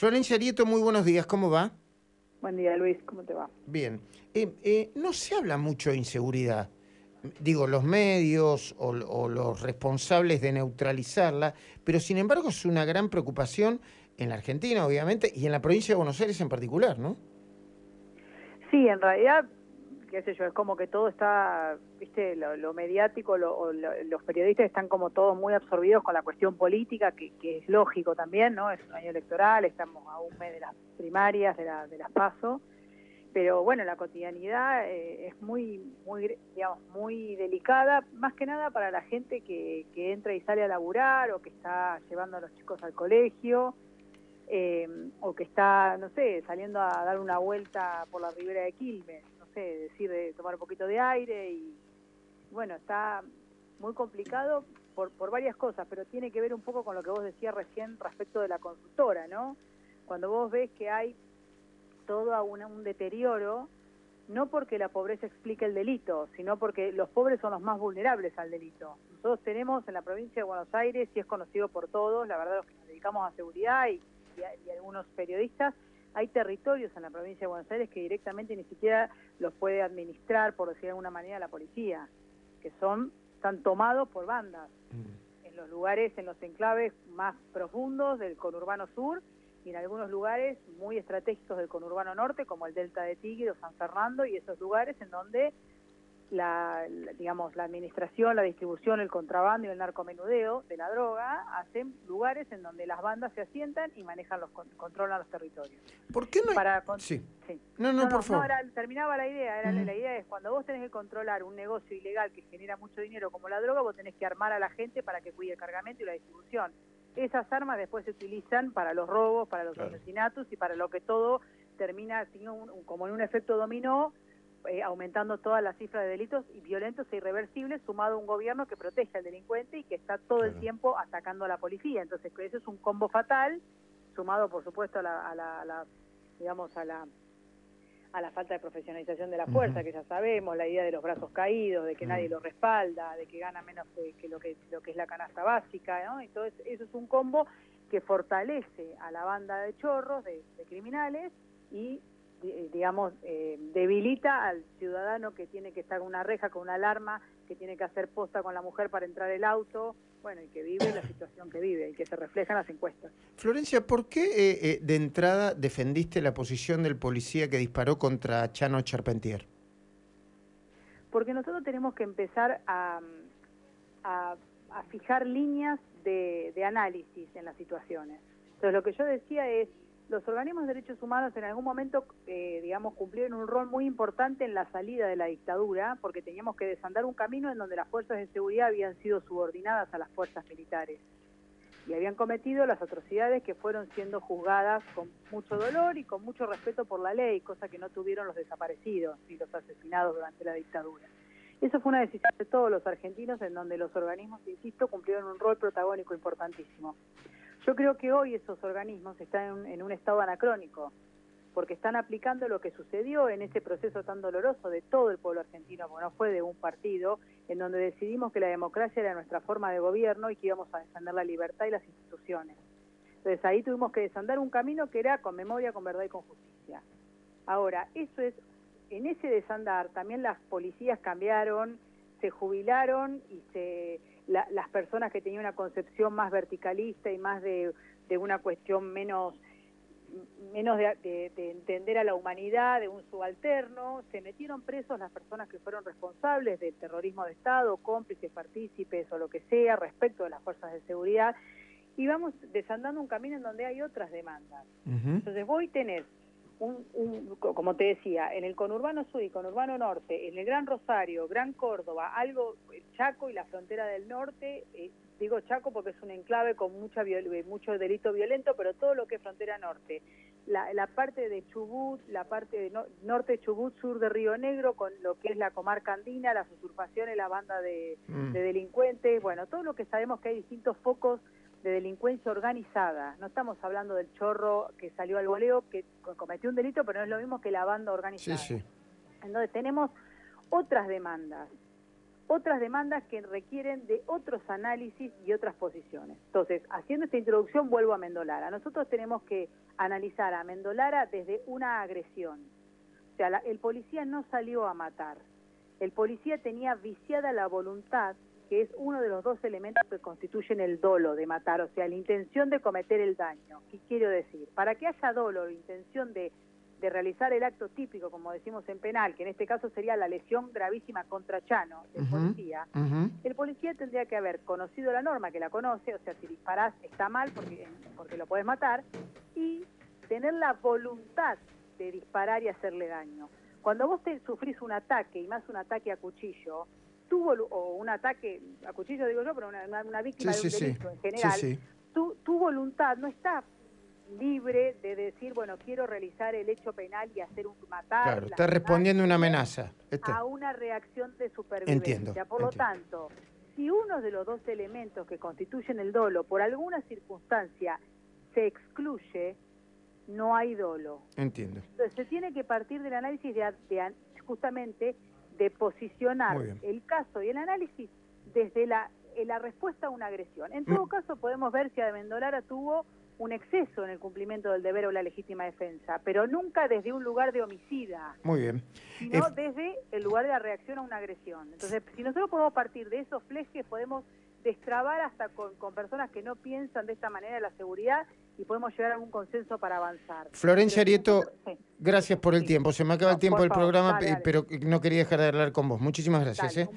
Florencia Arieto, muy buenos días, ¿cómo va? Buen día, Luis, ¿cómo te va? Bien. Eh, eh, no se habla mucho de inseguridad. Digo, los medios o, o, los responsables de neutralizarla, pero sin embargo es una gran preocupación en la Argentina, obviamente, y en la provincia de Buenos Aires en particular, ¿no? Sí, en realidad qué sé yo, es como que todo está, viste, lo, mediático, lo, los periodistas están como todos muy absorbidos con la cuestión política, que, es lógico también, ¿no? Es un año electoral, estamos a un mes de las primarias, de, la, de las PASO, pero bueno, la cotidianidad eh, es muy, muy, digamos, muy delicada, más que nada para la gente que, que entra y sale a laburar o que está llevando a los chicos al colegio. Eh, o que está, no sé, saliendo a dar una vuelta por la ribera de Quilmes sé, decir de tomar un poquito de aire y bueno, está muy complicado por, por varias cosas, pero tiene que ver un poco con lo que vos decías recién respecto de la consultora, ¿no? Cuando vos ves que hay todo un, un deterioro, no porque la pobreza explique el delito, sino porque los pobres son los más vulnerables al delito. Nosotros tenemos en la provincia de Buenos Aires, y es conocido por todos, la verdad los que nos dedicamos a seguridad y, y algunos periodistas, hay territorios en la provincia de Buenos Aires que directamente ni siquiera los puede administrar, por decir de alguna manera, la policía, que son, están tomados por bandas, mm. en los lugares, en los enclaves más profundos del conurbano sur y en algunos lugares muy estratégicos del conurbano norte, como el Delta de Tigre o San Fernando, y esos lugares en donde la, digamos, la administración, la distribución, el contrabando y el narcomenudeo de la droga hacen lugares en donde las bandas se asientan y manejan los controlan los territorios. ¿Por qué no? Para, sí. No, no, por favor. terminaba la idea, era, la idea es cuando vos tenés que controlar un negocio ilegal que genera mucho dinero como la droga, vos tenés que armar a la gente para que cuide el cargamento y la distribución. Esas armas después se utilizan para los robos, para los asesinatos y para lo que todo termina como en un efecto dominó eh, aumentando todas las cifras de delitos y violentos e irreversibles, sumado a un gobierno que protege al delincuente y que está todo el tiempo atacando a la policía. Entonces, eso es un combo fatal, sumado, por supuesto, a la, digamos, a la a la falta de profesionalización de la fuerza, que ya sabemos, la idea de los brazos caídos, de que nadie lo respalda, de que gana menos que, lo que lo que es la canasta básica, ¿no? Entonces, eso es un combo que fortalece a la banda de chorros, de criminales, y digamos, eh, debilita al ciudadano que tiene que estar con una reja, con una alarma, que tiene que hacer posta con la mujer para entrar el auto, bueno, y que vive la situación que vive y que se refleja en las encuestas. Florencia, ¿por qué eh, eh, de entrada defendiste la posición del policía que disparó contra Chano Charpentier? Porque nosotros tenemos que empezar a, a, fijar líneas de, de análisis en las situaciones. Entonces, lo que yo decía es, los organismos de derechos humanos en algún momento, eh, digamos, cumplieron un rol muy importante en la salida de la dictadura, porque teníamos que desandar un camino en donde las fuerzas de seguridad habían sido subordinadas a las fuerzas militares y habían cometido las atrocidades que fueron siendo juzgadas con mucho dolor y con mucho respeto por la ley, cosa que no tuvieron los desaparecidos y los asesinados durante la dictadura. Eso fue una decisión de todos los argentinos en donde los organismos, insisto, cumplieron un rol protagónico importantísimo. Yo creo que hoy esos organismos están en, un estado anacrónico, porque están aplicando lo que sucedió en ese proceso tan doloroso de todo el pueblo argentino, porque no fue de un partido, en donde decidimos que la democracia era nuestra forma de gobierno y que íbamos a defender la libertad y las instituciones. Entonces ahí tuvimos que desandar un camino que era con memoria, con verdad y con justicia. Ahora, eso es, en ese desandar también las policías cambiaron, se jubilaron y se las personas que tenían una concepción más verticalista y más de, una cuestión menos menos de, entender a la humanidad, de un subalterno, se metieron presos las personas que fueron responsables del terrorismo de Estado, cómplices, partícipes o lo que sea respecto de las fuerzas de seguridad, y vamos desandando un camino en donde hay otras demandas. Entonces vos tenés un, como te decía, en el conurbano sur y conurbano norte, en el Gran Rosario, Gran Córdoba, algo, Chaco y la frontera del norte, eh, digo Chaco porque es un enclave con mucha mucho delito violento, pero todo lo que es frontera norte, la, la parte de Chubut, la parte de norte de Chubut, sur de Río Negro, con lo que es la comarca andina, las usurpaciones, la banda de, mm. de delincuentes, bueno, todo lo que sabemos que hay distintos focos de delincuencia organizada. No estamos hablando del chorro que salió al goleo, que cometió un delito, pero no es lo mismo que la banda organizada. Sí, sí. Entonces tenemos otras demandas, otras demandas que requieren de otros análisis y otras posiciones. Entonces, haciendo esta introducción, vuelvo a Mendolara. Nosotros tenemos que analizar a Mendolara desde una agresión. O sea, el policía no salió a matar. El policía tenía viciada la voluntad, que es uno de los dos elementos que constituyen el dolo de matar, o sea, la intención de cometer el daño. ¿Qué quiero decir? Para que haya dolo, la intención de, realizar el acto típico, como decimos en penal, que en este caso sería la lesión gravísima contra Chano, el policía, el policía tendría que haber conocido la norma, que la conoce, o sea, si disparás está mal porque, porque lo puedes matar, y tener la voluntad de disparar y hacerle daño. Cuando vos te sufrís un ataque, y más un ataque a cuchillo, tuvo o un ataque a cuchillo digo yo, pero una, víctima de un delito en general, tu, tu voluntad no está libre de decir, bueno, quiero realizar el hecho penal y hacer un matar. Claro, está respondiendo una amenaza. A una reacción de supervivencia. Entiendo, por lo tanto, si uno de los dos elementos que constituyen el dolo por alguna circunstancia se excluye, no hay dolo. Entiendo. Entonces se tiene que partir del análisis de, justamente de posicionar el caso y el análisis desde la, eh, la respuesta a una agresión. En todo mm. caso podemos ver si Amendolara tuvo un exceso en el cumplimiento del deber o la legítima defensa, pero nunca desde un lugar de homicida. Muy bien. Sino desde el lugar de la reacción a una agresión. Entonces, si nosotros podemos partir de esos flejes, podemos destrabar hasta con, personas que no piensan de esta manera la seguridad y podemos llegar a un consenso para avanzar. Florencia Arieto, gracias por el tiempo. Se me acaba el tiempo del programa, pero no quería dejar de hablar con vos. Muchísimas gracias. ¿eh?